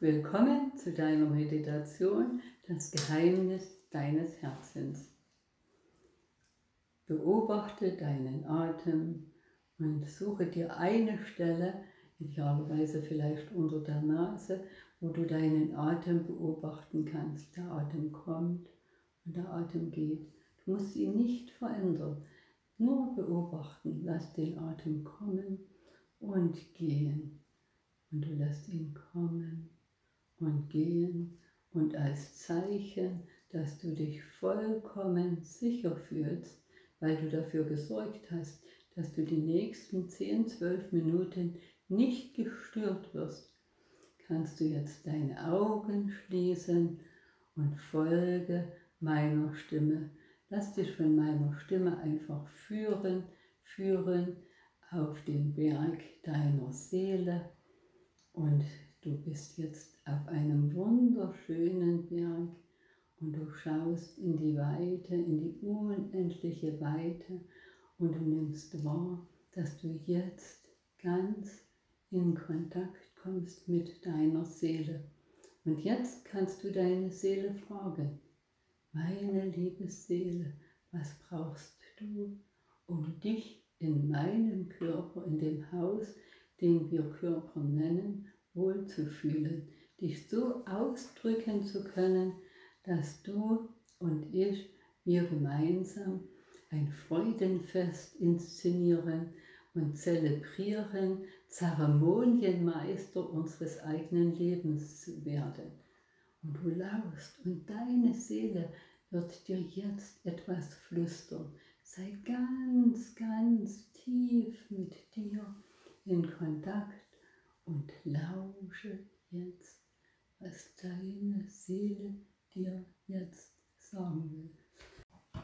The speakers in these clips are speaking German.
Willkommen zu deiner Meditation, das Geheimnis deines Herzens. Beobachte deinen Atem und suche dir eine Stelle, idealerweise vielleicht unter der Nase, wo du deinen Atem beobachten kannst. Der Atem kommt und der Atem geht. Du musst ihn nicht verändern, nur beobachten. Lass den Atem kommen und gehen. Und du lässt ihn kommen und gehen und als Zeichen, dass du dich vollkommen sicher fühlst, weil du dafür gesorgt hast, dass du die nächsten 10, 12 Minuten nicht gestört wirst, kannst du jetzt deine Augen schließen und folge meiner Stimme. Lass dich von meiner Stimme einfach führen, führen auf den Berg deiner Seele und Du bist jetzt auf einem wunderschönen Berg und du schaust in die Weite, in die unendliche Weite und du nimmst wahr, dass du jetzt ganz in Kontakt kommst mit deiner Seele. Und jetzt kannst du deine Seele fragen, meine liebe Seele, was brauchst du, um dich in meinem Körper, in dem Haus, den wir Körper nennen, wohlzufühlen, dich so ausdrücken zu können, dass du und ich, wir gemeinsam ein Freudenfest inszenieren und zelebrieren, Zeremonienmeister unseres eigenen Lebens werden. Und du laust und deine Seele wird dir jetzt etwas flüstern. Sei ganz, ganz tief mit dir in Kontakt und lausche jetzt, was deine Seele dir jetzt sagen will.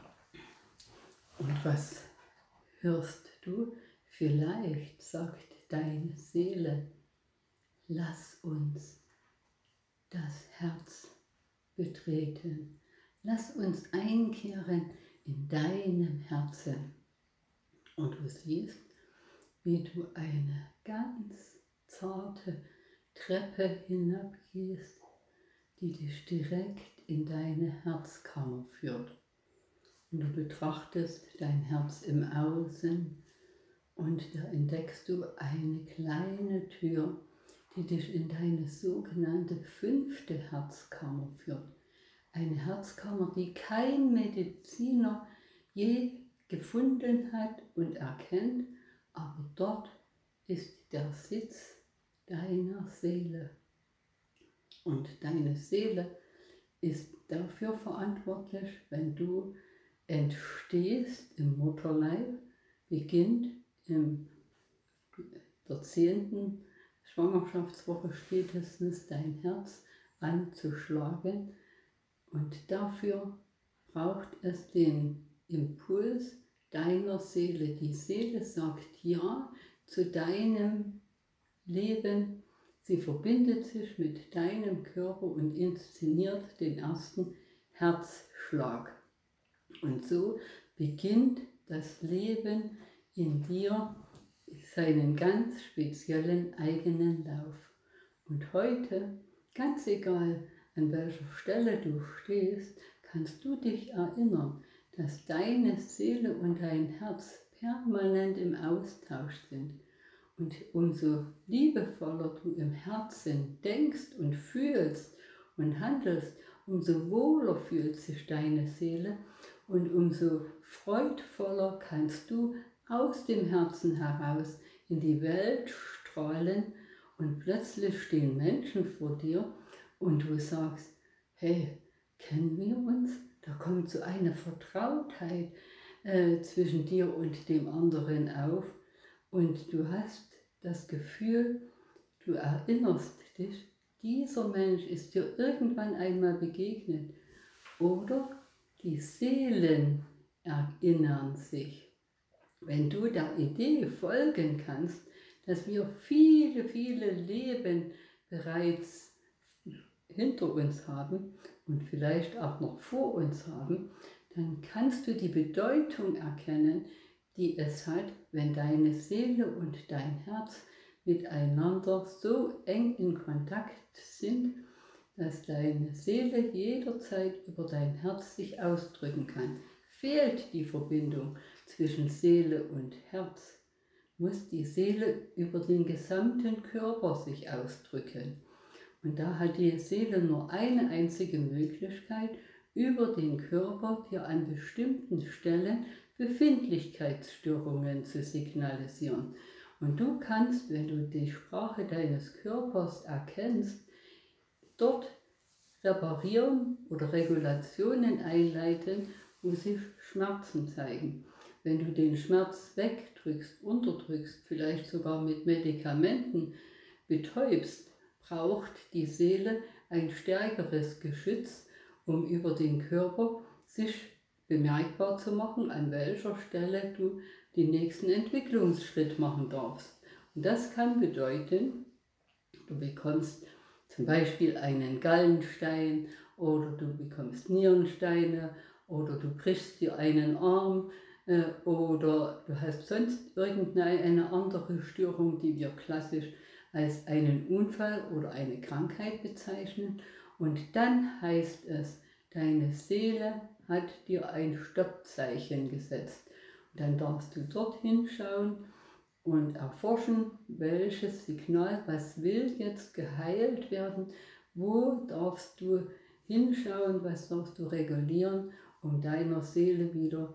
Und was hörst du? Vielleicht sagt deine Seele, lass uns das Herz betreten. Lass uns einkehren in deinem Herzen. Und du siehst, wie du eine ganz zarte Treppe hinabgehst, die dich direkt in deine Herzkammer führt. Und du betrachtest dein Herz im Außen und da entdeckst du eine kleine Tür, die dich in deine sogenannte fünfte Herzkammer führt. Eine Herzkammer, die kein Mediziner je gefunden hat und erkennt, aber dort ist der Sitz deiner Seele. Und deine Seele ist dafür verantwortlich, wenn du entstehst im Mutterleib, beginnt in der zehnten Schwangerschaftswoche spätestens dein Herz anzuschlagen. Und dafür braucht es den Impuls deiner Seele. Die Seele sagt Ja zu deinem Leben. Sie verbindet sich mit deinem Körper und inszeniert den ersten Herzschlag. Und so beginnt das Leben in dir seinen ganz speziellen eigenen Lauf. Und heute, ganz egal an welcher Stelle du stehst, kannst du dich erinnern, dass deine Seele und dein Herz permanent im Austausch sind. Und umso liebevoller du im Herzen denkst und fühlst und handelst, umso wohler fühlt sich deine Seele und umso freudvoller kannst du aus dem Herzen heraus in die Welt strahlen und plötzlich stehen Menschen vor dir und du sagst, hey, kennen wir uns? Da kommt so eine Vertrautheit äh, zwischen dir und dem anderen auf und du hast das Gefühl, du erinnerst dich, dieser Mensch ist dir irgendwann einmal begegnet. Oder die Seelen erinnern sich. Wenn du der Idee folgen kannst, dass wir viele, viele Leben bereits hinter uns haben und vielleicht auch noch vor uns haben, dann kannst du die Bedeutung erkennen, die es hat, wenn deine Seele und dein Herz miteinander so eng in Kontakt sind, dass deine Seele jederzeit über dein Herz sich ausdrücken kann. Fehlt die Verbindung zwischen Seele und Herz, muss die Seele über den gesamten Körper sich ausdrücken. Und da hat die Seele nur eine einzige Möglichkeit, über den Körper dir an bestimmten Stellen Befindlichkeitsstörungen zu signalisieren. Und du kannst, wenn du die Sprache deines Körpers erkennst, dort reparieren oder Regulationen einleiten, wo sich Schmerzen zeigen. Wenn du den Schmerz wegdrückst, unterdrückst, vielleicht sogar mit Medikamenten betäubst, braucht die Seele ein stärkeres Geschütz, um über den Körper sich bemerkbar zu machen, an welcher Stelle du den nächsten Entwicklungsschritt machen darfst. Und das kann bedeuten, du bekommst zum Beispiel einen Gallenstein oder du bekommst Nierensteine oder du brichst dir einen Arm äh, oder du hast sonst irgendeine andere Störung, die wir klassisch als einen Unfall oder eine Krankheit bezeichnen. Und dann heißt es, deine Seele hat dir ein Stoppzeichen gesetzt. Und dann darfst du dorthin schauen und erforschen, welches Signal, was will jetzt geheilt werden, wo darfst du hinschauen, was darfst du regulieren, um deiner Seele wieder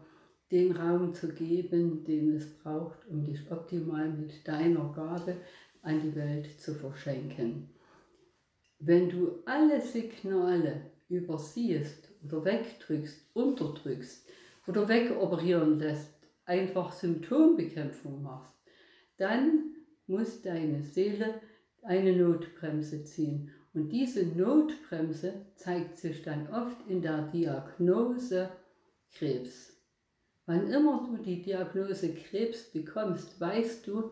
den Raum zu geben, den es braucht, um dich optimal mit deiner Gabe an die Welt zu verschenken. Wenn du alle Signale übersiehst oder wegdrückst, unterdrückst oder wegoperieren lässt, einfach Symptombekämpfung machst, dann muss deine Seele eine Notbremse ziehen. Und diese Notbremse zeigt sich dann oft in der Diagnose Krebs. Wann immer du die Diagnose Krebs bekommst, weißt du,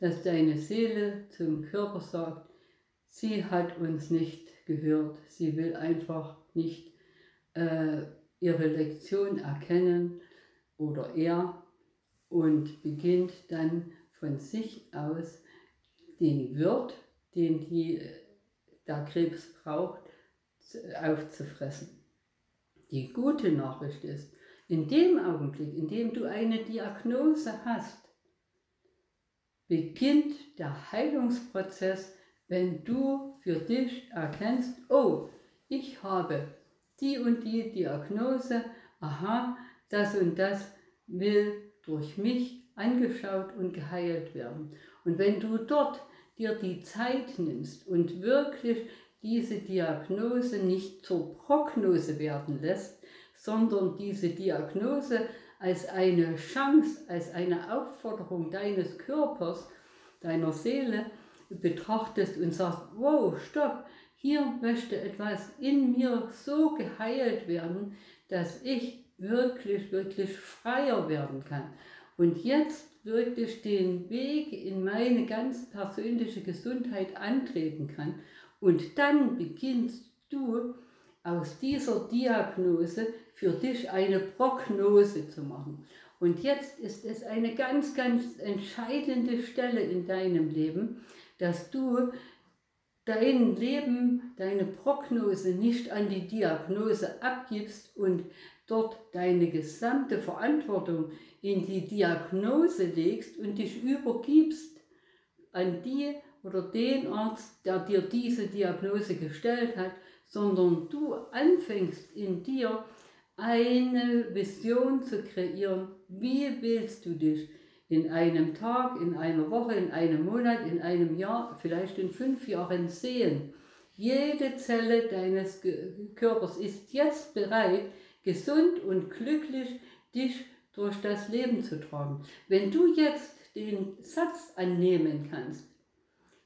dass deine Seele zum Körper sagt, sie hat uns nicht gehört, sie will einfach nicht äh, ihre Lektion erkennen oder er und beginnt dann von sich aus den Wirt, den die, der Krebs braucht, aufzufressen. Die gute Nachricht ist, in dem Augenblick, in dem du eine Diagnose hast, beginnt der Heilungsprozess, wenn du für dich erkennst, oh, ich habe die und die Diagnose, aha, das und das will durch mich angeschaut und geheilt werden. Und wenn du dort dir die Zeit nimmst und wirklich diese Diagnose nicht zur Prognose werden lässt, sondern diese Diagnose als eine Chance, als eine Aufforderung deines Körpers, deiner Seele betrachtest und sagst, wow, stopp, hier möchte etwas in mir so geheilt werden, dass ich wirklich, wirklich freier werden kann und jetzt wirklich den Weg in meine ganz persönliche Gesundheit antreten kann. Und dann beginnst du aus dieser Diagnose für dich eine Prognose zu machen. Und jetzt ist es eine ganz, ganz entscheidende Stelle in deinem Leben, dass du dein Leben, deine Prognose nicht an die Diagnose abgibst und dort deine gesamte Verantwortung in die Diagnose legst und dich übergibst an die oder den Arzt, der dir diese Diagnose gestellt hat, sondern du anfängst in dir eine Vision zu kreieren, wie willst du dich in einem Tag, in einer Woche, in einem Monat, in einem Jahr, vielleicht in fünf Jahren sehen. Jede Zelle deines Körpers ist jetzt bereit, gesund und glücklich dich durch das Leben zu tragen. Wenn du jetzt den Satz annehmen kannst,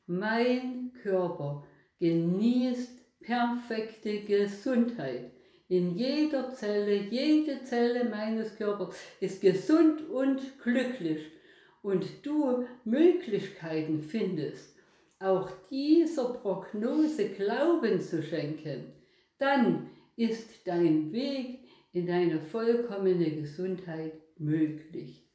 mein Körper genießt perfekte Gesundheit. In jeder Zelle, jede Zelle meines Körpers ist gesund und glücklich und du Möglichkeiten findest, auch dieser Prognose Glauben zu schenken, dann ist dein Weg in deine vollkommene Gesundheit möglich.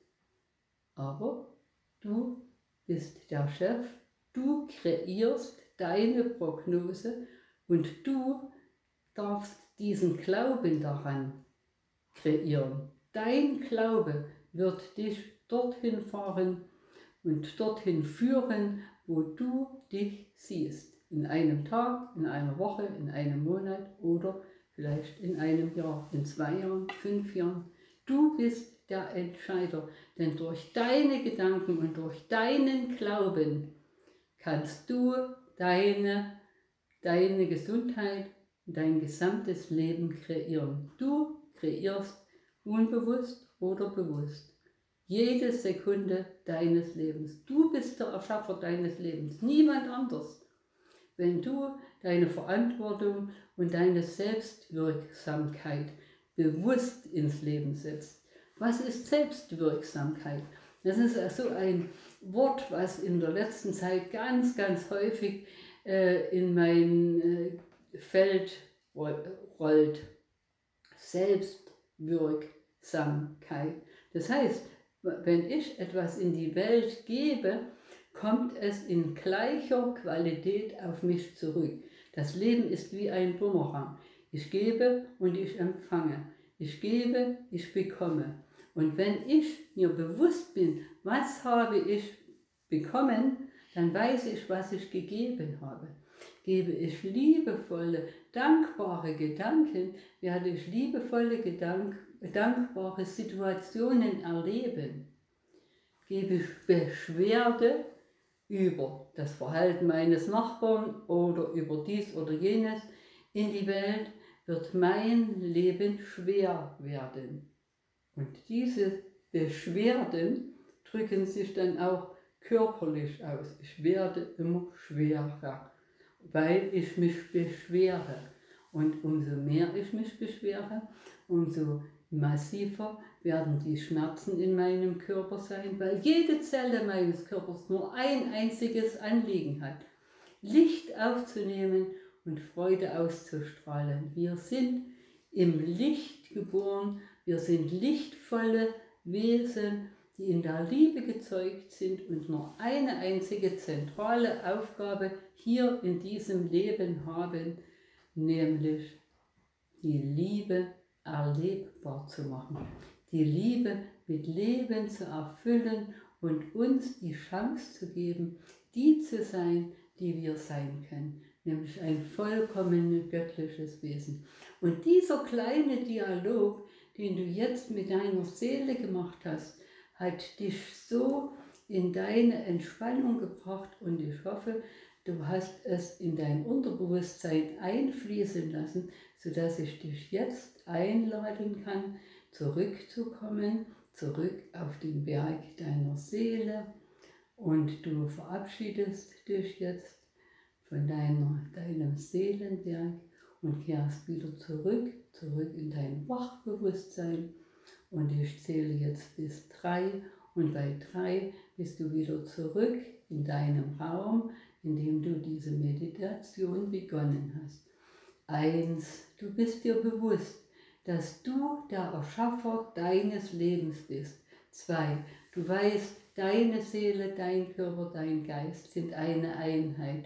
Aber du bist der Chef Du kreierst deine Prognose und du darfst diesen Glauben daran kreieren. Dein Glaube wird dich dorthin fahren und dorthin führen, wo du dich siehst. In einem Tag, in einer Woche, in einem Monat oder vielleicht in einem Jahr, in zwei Jahren, fünf Jahren. Du bist der Entscheider, denn durch deine Gedanken und durch deinen Glauben kannst du deine, deine Gesundheit, dein gesamtes Leben kreieren. Du kreierst unbewusst oder bewusst jede Sekunde deines Lebens. Du bist der Erschaffer deines Lebens, niemand anders. Wenn du deine Verantwortung und deine Selbstwirksamkeit bewusst ins Leben setzt. Was ist Selbstwirksamkeit? Das ist so ein Wort, was in der letzten Zeit ganz, ganz häufig äh, in mein äh, Feld rollt. Selbstwirksamkeit. Das heißt, wenn ich etwas in die Welt gebe, kommt es in gleicher Qualität auf mich zurück. Das Leben ist wie ein Bumerang. Ich gebe und ich empfange. Ich gebe, ich bekomme. Und wenn ich mir bewusst bin, was habe ich bekommen, dann weiß ich, was ich gegeben habe. Gebe ich liebevolle, dankbare Gedanken, werde ich liebevolle Gedanken dankbare Situationen erleben, gebe ich Beschwerde über das Verhalten meines Nachbarn oder über dies oder jenes in die Welt, wird mein Leben schwer werden. Und diese Beschwerden drücken sich dann auch körperlich aus. Ich werde immer schwerer, weil ich mich beschwere. Und umso mehr ich mich beschwere, umso massiver werden die Schmerzen in meinem Körper sein, weil jede Zelle meines Körpers nur ein einziges Anliegen hat, Licht aufzunehmen und Freude auszustrahlen. Wir sind im Licht geboren, wir sind lichtvolle Wesen, die in der Liebe gezeugt sind und nur eine einzige zentrale Aufgabe hier in diesem Leben haben, nämlich die Liebe erlebbar zu machen, die Liebe mit Leben zu erfüllen und uns die Chance zu geben, die zu sein, die wir sein können, nämlich ein vollkommen göttliches Wesen. Und dieser kleine Dialog, den du jetzt mit deiner Seele gemacht hast, hat dich so in deine Entspannung gebracht und ich hoffe, du hast es in dein Unterbewusstsein einfließen lassen, sodass ich dich jetzt einladen kann, zurückzukommen, zurück auf den Berg deiner Seele. Und du verabschiedest dich jetzt von deiner, deinem Seelenberg und kehrst wieder zurück, zurück in dein Wachbewusstsein und ich zähle jetzt bis drei und bei drei bist du wieder zurück in deinem Raum, in dem du diese Meditation begonnen hast. Eins, du bist dir bewusst, dass du der Erschaffer deines Lebens bist. Zwei, du weißt, deine Seele, dein Körper, dein Geist sind eine Einheit,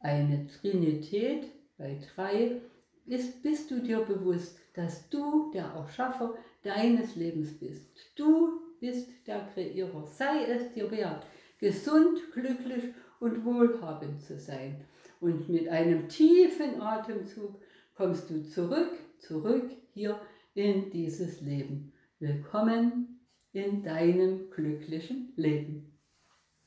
eine Trinität. Bei drei ist, bist du dir bewusst, dass du der Erschaffer deines Lebens bist. Du bist der Kreierer. Sei es dir wert, gesund, glücklich und wohlhabend zu sein. Und mit einem tiefen Atemzug kommst du zurück, zurück hier in dieses Leben. Willkommen in deinem glücklichen Leben.